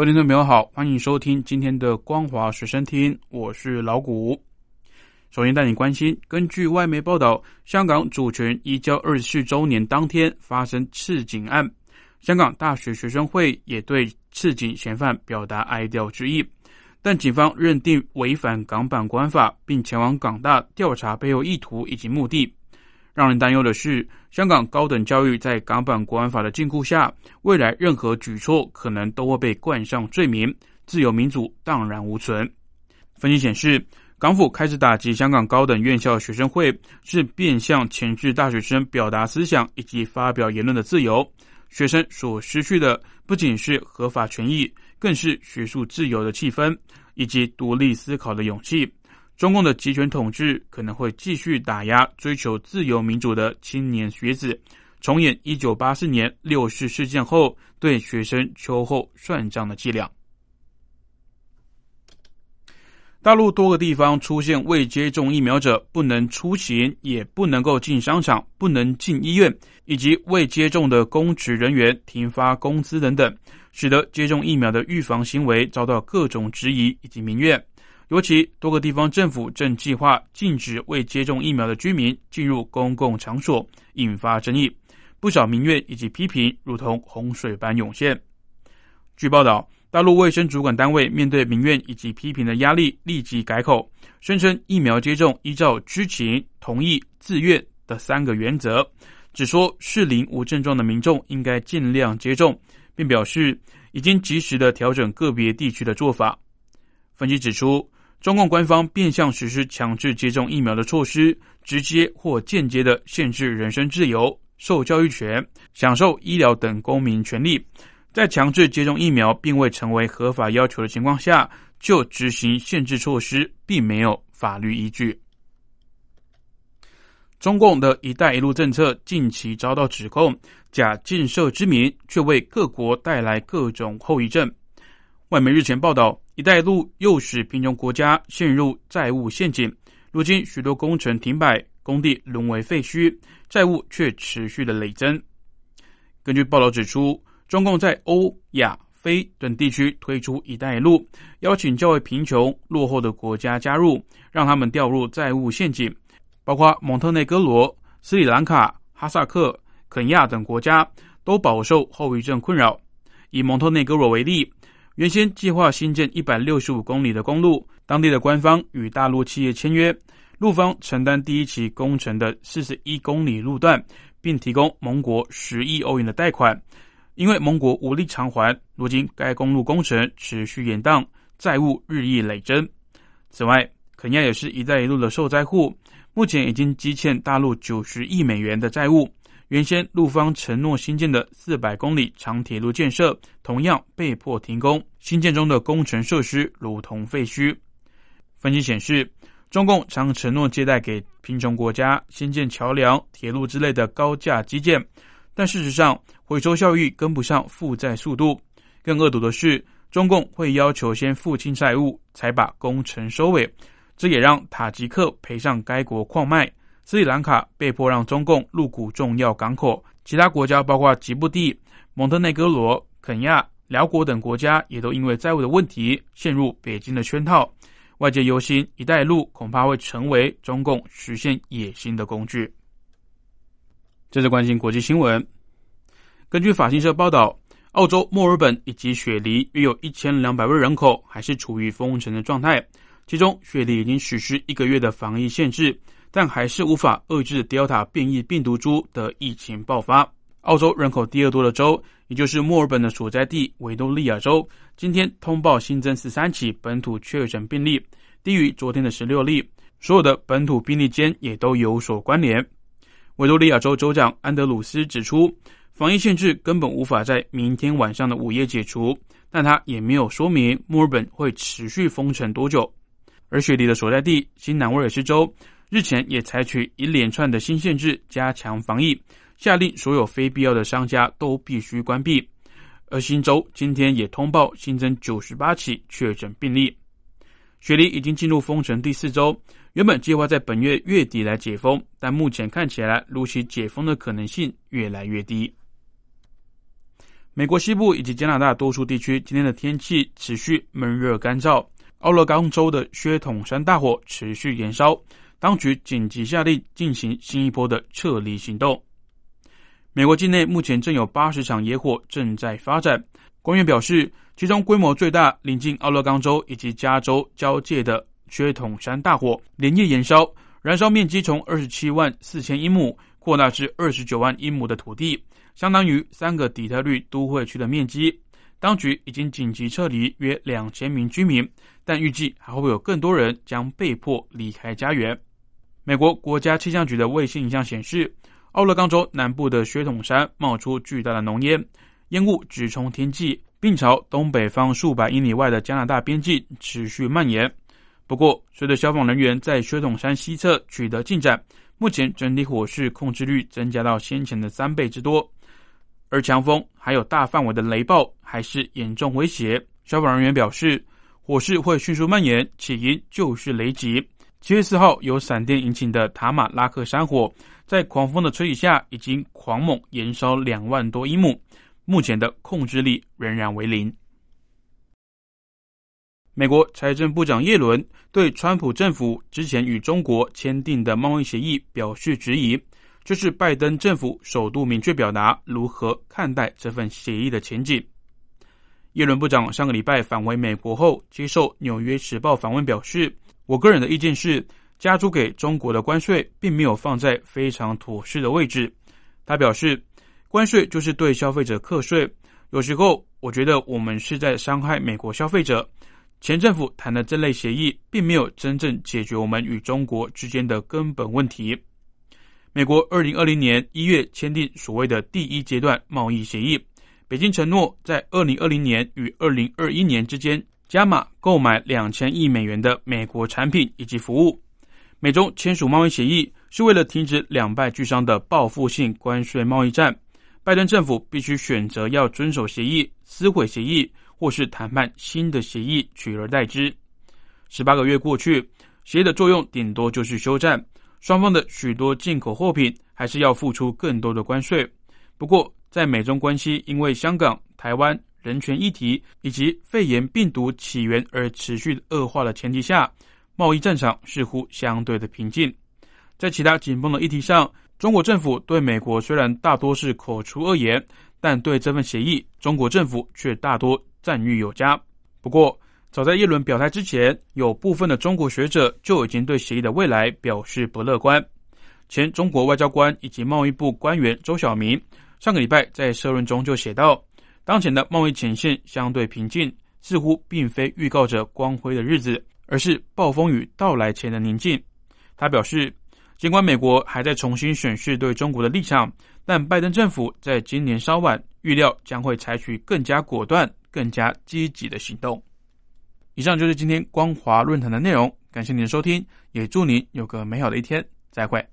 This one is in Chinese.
各位听众朋友好，欢迎收听今天的光华随身听，我是老谷。首先带你关心，根据外媒报道，香港主权移交二十四周年当天发生刺警案，香港大学学生会也对刺警嫌犯表达哀悼之意，但警方认定违反港版国安法，并前往港大调查背后意图以及目的。让人担忧的是，香港高等教育在港版国安法的禁锢下，未来任何举措可能都会被冠上罪名，自由民主荡然无存。分析显示，港府开始打击香港高等院校学生会，是变相钳制大学生表达思想以及发表言论的自由。学生所失去的不仅是合法权益，更是学术自由的气氛以及独立思考的勇气。中共的集权统治可能会继续打压追求自由民主的青年学子，重演一九八四年六四事件后对学生秋后算账的伎俩。大陆多个地方出现未接种疫苗者不能出行，也不能够进商场、不能进医院，以及未接种的公职人员停发工资等等，使得接种疫苗的预防行为遭到各种质疑以及民怨。尤其多个地方政府正计划禁止未接种疫苗的居民进入公共场所，引发争议。不少民怨以及批评如同洪水般涌现。据报道，大陆卫生主管单位面对民怨以及批评的压力，立即改口，声称疫苗接种依照知情、同意、自愿的三个原则，只说适龄无症状的民众应该尽量接种，并表示已经及时的调整个别地区的做法。分析指出。中共官方变相实施强制接种疫苗的措施，直接或间接的限制人身自由、受教育权、享受医疗等公民权利。在强制接种疫苗并未成为合法要求的情况下，就执行限制措施，并没有法律依据。中共的一带一路政策近期遭到指控，假建设之名，却为各国带来各种后遗症。外媒日前报道。“一带一路”又使贫穷国家陷入债务陷阱，如今许多工程停摆，工地沦为废墟，债务却持续的累增。根据报道指出，中共在欧亚非等地区推出“一带一路”，邀请较为贫穷落后的国家加入，让他们掉入债务陷阱。包括蒙特内哥罗、斯里兰卡、哈萨克、肯亚等国家都饱受后遗症困扰。以蒙特内哥罗为例。原先计划新建一百六十五公里的公路，当地的官方与大陆企业签约，陆方承担第一期工程的四十一公里路段，并提供盟国十亿欧元的贷款。因为盟国无力偿还，如今该公路工程持续延宕，债务日益累增。此外，肯亚也是一带一路的受灾户，目前已经积欠大陆九十亿美元的债务。原先陆方承诺新建的四百公里长铁路建设，同样被迫停工。新建中的工程设施如同废墟。分析显示，中共常承诺借贷给贫穷国家新建桥梁、铁路之类的高价基建，但事实上回收效益跟不上负债速度。更恶毒的是，中共会要求先付清债务，才把工程收尾。这也让塔吉克赔上该国矿脉。斯里兰卡被迫让中共入股重要港口，其他国家包括吉布地、蒙特内哥罗、肯亚、辽国等国家也都因为债务的问题陷入北京的圈套。外界忧心“一带一路”恐怕会成为中共实现野心的工具。这是关心国际新闻。根据法新社报道，澳洲墨尔本以及雪梨约有一千两百万人口还是处于封城的状态，其中雪梨已经实施一个月的防疫限制。但还是无法遏制 Delta 变异病毒株的疫情爆发。澳洲人口第二多的州，也就是墨尔本的所在地维多利亚州，今天通报新增十三起本土确诊病例，低于昨天的十六例。所有的本土病例间也都有所关联。维多利亚州州长安德鲁斯指出，防疫限制根本无法在明天晚上的午夜解除，但他也没有说明墨尔本会持续封城多久。而雪梨的所在地新南威尔士州日前也采取一连串的新限制，加强防疫，下令所有非必要的商家都必须关闭。而新州今天也通报新增九十八起确诊病例。雪梨已经进入封城第四周，原本计划在本月月底来解封，但目前看起来如期解封的可能性越来越低。美国西部以及加拿大多数地区今天的天气持续闷热干燥。奥勒冈州的薛统山大火持续燃烧，当局紧急下令进行新一波的撤离行动。美国境内目前正有八十场野火正在发展。官员表示，其中规模最大、临近奥勒冈州以及加州交界的薛统山大火连夜燃烧，燃烧面积从二十七万四千英亩扩大至二十九万英亩的土地，相当于三个底特律都会区的面积。当局已经紧急撤离约两千名居民，但预计还会有更多人将被迫离开家园。美国国家气象局的卫星影像显示，奥勒冈州南部的雪统山冒出巨大的浓烟，烟雾直冲天际，并朝东北方数百英里外的加拿大边境持续蔓延。不过，随着消防人员在雪统山西侧取得进展，目前整体火势控制率增加到先前的三倍之多。而强风还有大范围的雷暴还是严重威胁。消防人员表示，火势会迅速蔓延，起因就是雷击。七月四号由闪电引起的塔马拉克山火，在狂风的吹袭下，已经狂猛燃烧两万多英亩，目前的控制力仍然为零。美国财政部长耶伦对川普政府之前与中国签订的贸易协议表示质疑。这是拜登政府首度明确表达如何看待这份协议的前景。耶伦部长上个礼拜返回美国后，接受《纽约时报》访问，表示：“我个人的意见是，加租给中国的关税并没有放在非常妥适的位置。”他表示：“关税就是对消费者课税，有时候我觉得我们是在伤害美国消费者。前政府谈的这类协议，并没有真正解决我们与中国之间的根本问题。”美国二零二零年一月签订所谓的第一阶段贸易协议，北京承诺在二零二零年与二零二一年之间加码购买两千亿美元的美国产品以及服务。美中签署贸易协议是为了停止两败俱伤的报复性关税贸易战。拜登政府必须选择要遵守协议、撕毁协议，或是谈判新的协议取而代之。十八个月过去，协议的作用顶多就是休战。双方的许多进口货品还是要付出更多的关税。不过，在美中关系因为香港、台湾人权议题以及肺炎病毒起源而持续恶化的前提下，贸易战场似乎相对的平静。在其他紧绷的议题上，中国政府对美国虽然大多是口出恶言，但对这份协议，中国政府却大多赞誉有加。不过，早在耶伦表态之前，有部分的中国学者就已经对协议的未来表示不乐观。前中国外交官以及贸易部官员周小明上个礼拜在社论中就写道：“当前的贸易前线相对平静，似乎并非预告着光辉的日子，而是暴风雨到来前的宁静。”他表示，尽管美国还在重新审视对中国的立场，但拜登政府在今年稍晚预料将会采取更加果断、更加积极的行动。以上就是今天光华论坛的内容，感谢您的收听，也祝您有个美好的一天，再会。